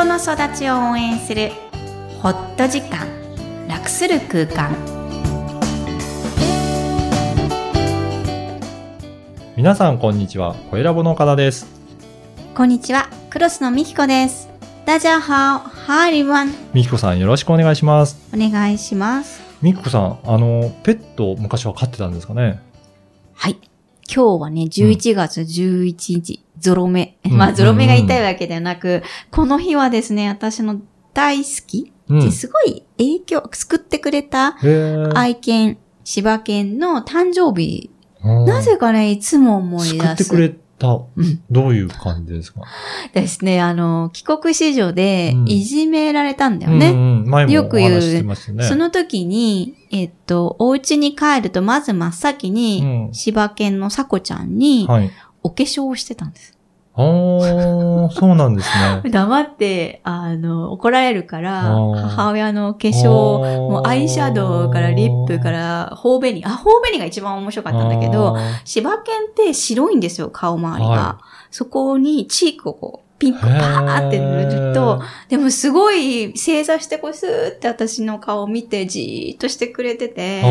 人の育ちを応援するホット時間楽する空間。皆さんこんにちは、小ラボの岡田です。こんにちは。クロスのみきこです。大家好 Hi everyone みきこさんよろしくお願いします。お願いします。みきこさん、あの、ペット昔は飼ってたんですかね？はい今日はね11月11日、ゾロ目。うん。まあゾロ目が痛いわけではなく、この日はですね私の大好き、うん。すごい影響救ってくれた愛犬柴犬の誕生日。うんなぜかね、いつも思い出す。救ってくれた。うんどういう感じですか？ですね、あの、帰国子女でうんいじめられたんだようんね。うん、前もおよく言うね。その時に、えっと、お家に帰ると、まず真っ先に、うん柴犬のさこちゃんに、はい。お化粧をしてたんです。あー、そうなんですね。黙って、あの、怒られるから、母親の化粧、もうアイシャドウからリップから、頬紅。あ、頬紅が一番面白かったんだけど、あ柴犬って白いんですよ、顔周りが。はそこにチークをこう、ピンクパーって塗ると、でもすごい正座してこうスーって私の顔を見てじーっとしてくれてて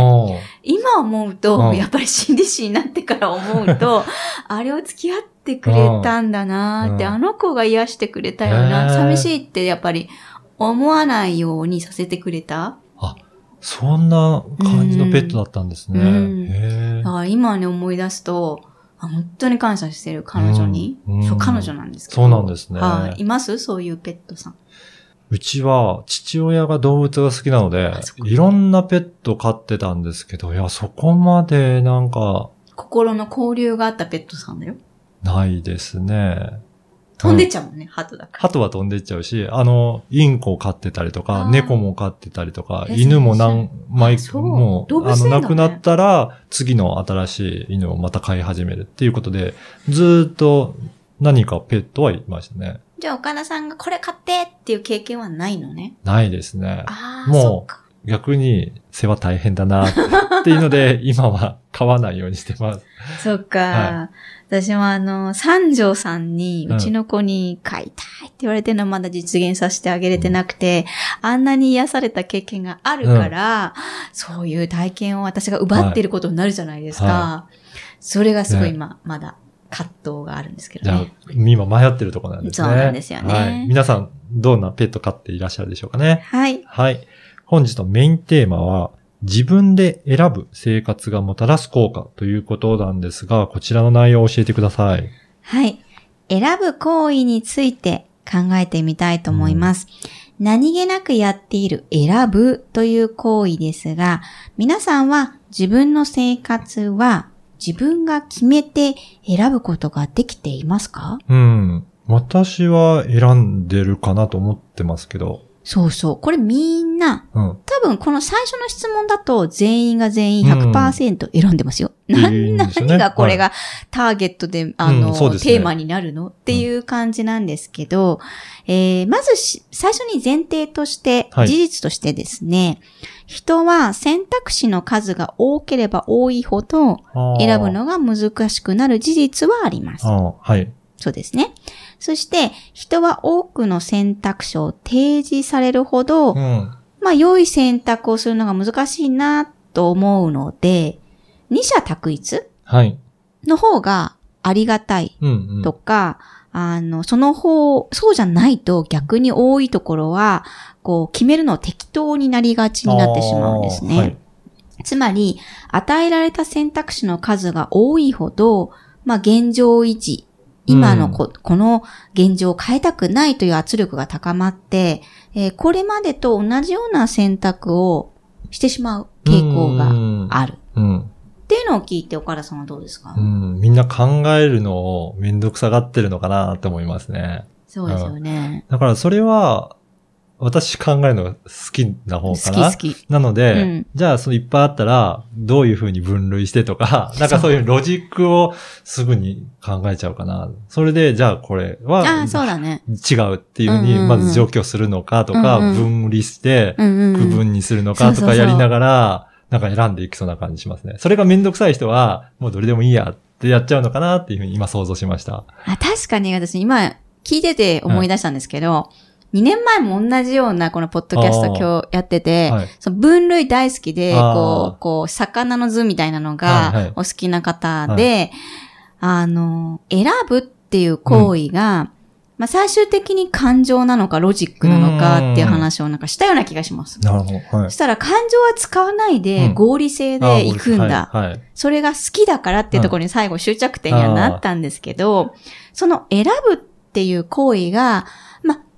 今思ううと、ん。やっぱり心理師になってから思うと、あれを付き合ってくれたんだなーって、うん。あの子が癒してくれたよへな、ー。寂しいってやっぱり思わないようにさせてくれた。ーそんな感じのペットだったんですね。うん。今ね思い出すと、あ本当に感謝してる彼女に。うんそう、彼女なんですけど。そうなんですねはい。います？そういうペットさん。うちは父親が動物が好きなのでいろんなペット飼ってたんですけど、いや、そこまでなんか、心の交流があったペットさんだよ。ないですね。飛んでっちゃうもんね、鳩だから。鳩は飛んでっちゃうし、あの、インコを飼ってたりとあか、ー猫も飼ってたりとか、え犬も何枚あそうも、あの、亡くなったら、次の新しい犬をまた飼い始めるっていうことで、ずーっと何かペットはいましたね。じゃあ岡田さんがこれ買ってっていう経験はないのね。ないですね。ああ、もう。逆に世話大変だなっていうので、今は飼わないようにしてます。そっか。は私もあの、三条さんに、うんうちの子に飼いたいって言われてるのはまだ実現させてあげれてなくて、あんなに癒された経験があるから、そういう体験を私が奪っていることになるじゃないですか。はそれがすごいね今、まだ葛藤があるんですけじゃあどね。、今迷ってるところなんですね。そうなんですよねはい。皆さん、どんなペット飼っていらっしゃるでしょうかね。はい。はい。本日のメインテーマは、自分で選ぶ生活がもたらす効果ということなんですが、こちらの内容を教えてください。はい。選ぶ行為について考えてみたいと思います。何気なくやっている選ぶという行為ですが、皆さんは自分の生活は自分が決めて選ぶことができていますか？うん。私は選んでるかなと思ってますけど。そうそう。これみんな、うん。多分この最初の質問だと全員が全員100%選んでますよ。うんないいんですよね何がこれがターゲットで、あの、うんねテーマになるの？っていう感じなんですけど、えーまずし最初に前提として、はい事実としてですね、人は選択肢の数が多ければ多いほど選ぶのが難しくなる事実はあります。はい。そうですね。そして、人は多くの選択肢を提示されるほど、うん。まあ、良い選択をするのが難しいなと思うので、二者択一はい。の方がありがたいうん、うん。とか、あの、その方、そうじゃないと逆に多いところは、こう、決めるの適当になりがちになってしまうんですね。はいつまり、与えられた選択肢の数が多いほど、まあ、現状維持、今のこ,、この現状を変えたくないという圧力が高まって、えーこれまでと同じような選択をしてしまう傾向がある。うん。っていうのを聞いて岡田さんはどうですか、うん。みんな考えるのをめんどくさがってるのかなって思いますね。そうですよね。だからそれは、私考えるのが好きな方好かな。き好き。なので、うんじゃあそのいっぱいあったら、どういうふうに分類してとか、なんかそういうロジックをすぐに考えちゃうかな。それで、じゃあこれは、ああ、そうだね。違うっていうふうに、うんうんうんまず除去するのかとか、うんうん分離して、うんうん、うん。区分にするのかとかやりながら、なんか選んでいきそうな感じしますね。それがめんどくさい人は、もうどれでもいいやってやっちゃうのかなっていうふうに今想像しました。あ確かに私今聞いてて思い出したんですけど、2年前も同じようなこのポッドキャスト今日やってて、はい。その分類大好きで、こう、こう、魚の図みたいなのはいはいがお好きな方で、あの、選ぶっていう行為が、まあ最終的に感情なのかロジックなのかっていう話をなんかしたような気がします。なるほど。はいそし。たら感情は使わないでうん合理性で行くんだ。はい。はいそれが好きだからっていうところに最後終着点にはなったんですけど、その選ぶっていう行為が、まあ、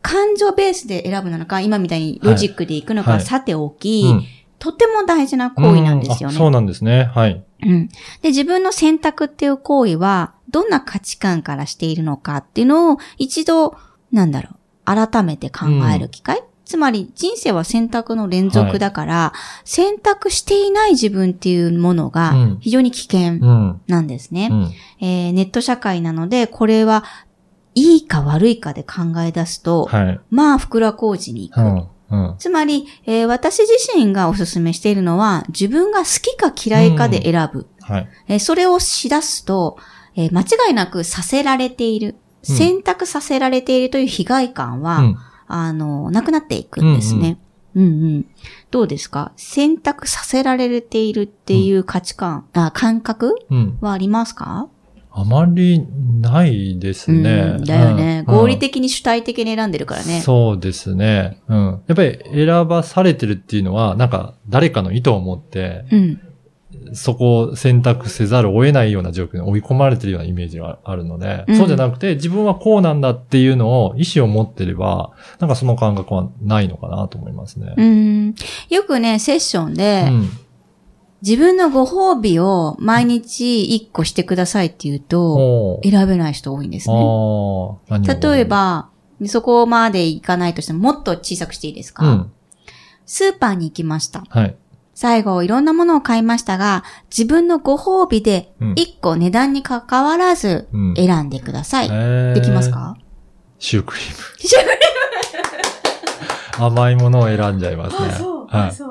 感情ベースで選ぶなのか、今みたいにロジックで行くのかははいさておき、うんとっても大事な行為なんですよね。そうなんですね。はい。うん。で、自分の選択っていう行為は、どんな価値観からしているのかっていうのを一度、なんだろう、改めて考える機会、つまり人生は選択の連続だから、選択していない自分っていうものがうん非常に危険うん。なんですね。うん。えーネット社会なので、これはいいか悪いかで考え出すと、はい。まあ、袋小路に行く。うん。うん。つまり、えー私自身がお勧めしているのは、自分が好きか嫌いかで選ぶ。はい。えーそれをしだすと、えー間違いなくさせられている、うん選択させられているという被害感は、うん。あの、なくなっていくんですね。うんうん。どうですか？選択させられているっていう価値観、あ、感覚うん。はありますか？あまりないですね。うん、だよね、うん合理的に主体的に選んでるからね。そうですね。うん。やっぱり選ばされてるっていうのは、なんか誰かの意図を持って、うん。そこを選択せざるを得ないような状況に追い込まれてるようなイメージがあるので、うんそうじゃなくて自分はこうなんだっていうのを意思を持ってれば、なんかその感覚はないのかなと思いますね。うん。よくね、セッションで、うん。自分のご褒美を毎日一個してくださいって言うと、選べない人多いんですね。例え、ば、そこまで行かないとしても、もっと小さくしていいですか、うん。スーパーに行きました。はい。最後、いろんなものを買いましたが、自分のご褒美でうん、一個値段に関わらずうん選んでください。えーできますか？シュークリーム。シュークリ 甘いものを選んじゃいますね。あ、そう、はい。そう、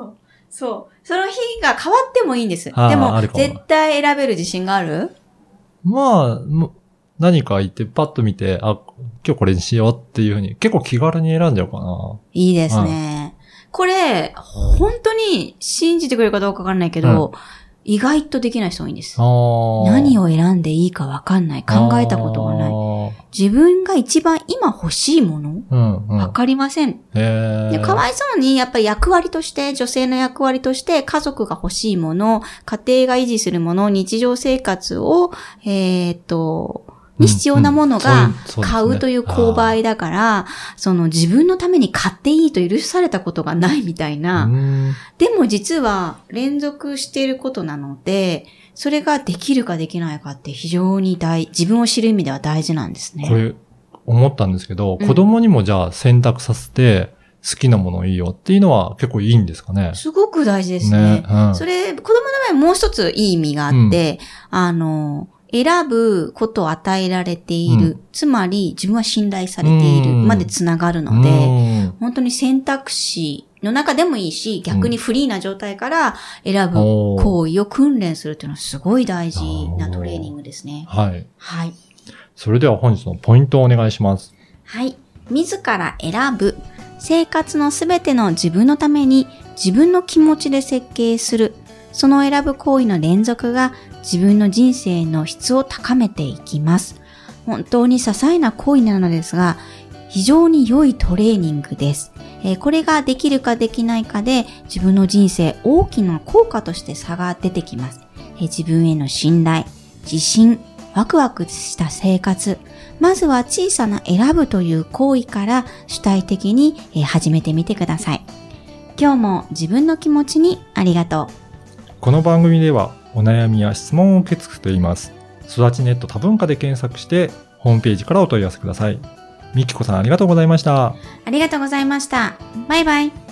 そう。その日が変わってもいいんです。でも絶対選べる自信がある？まあ、も何か言ってパッと見て、あ、今日これにしようっていうふうに、結構気軽に選んじゃうかな。いいですね。これ、本当に信じてくれるかどうかわかんないけど、意外とできない人多いんです。何を選んでいいかわかんない。考えたことがない。い。自分が一番今欲しいもの？うん、うん。わかりません。でかわいそうに、やっぱり役割として、女性の役割として、家族が欲しいもの、家庭が維持するもの、日常生活を、えーっと、に必要なものが買うという購買だから、その自分のために買っていいと許されたことがないみたいな。うんでも実は連続していることなので、それができるかできないかって非常に大、自分を知る意味では大事なんですね。これ、思ったんですけど、うん子供にもじゃあ選択させて、好きなものいいよっていうのは結構いいんですかね？すごく大事ですね。うんそれ、子供の場合もう一ついい意味があって、あの、選ぶことを与えられている。うんつまり、自分は信頼されているうんまでつながるので、うん本当に選択肢の中でもいいし、逆にフリーな状態から選ぶ行為を訓練するっていうのはすごい大事なトレーニングですね。はい。はい。それでは本日のポイントをお願いします。はい。自ら選ぶ。生活のすべての自分のために自分の気持ちで設計する。その選ぶ行為の連続が自分の人生の質を高めていきます。本当に些細な行為なのですが、非常に良いトレーニングです。えこれができるかできないかで自分の人生大きな効果として差が出てきます。え自分への信頼、自信、ワクワクした生活、まずは小さな選ぶという行為から主体的に始めてみてください。今日も自分の気持ちにありがとう。この番組ではお悩みや質問を受け付けています。育ちネット多文化で検索してホームページからお問い合わせください。みきこさんありがとうございました。ありがとうございました。バイバイ。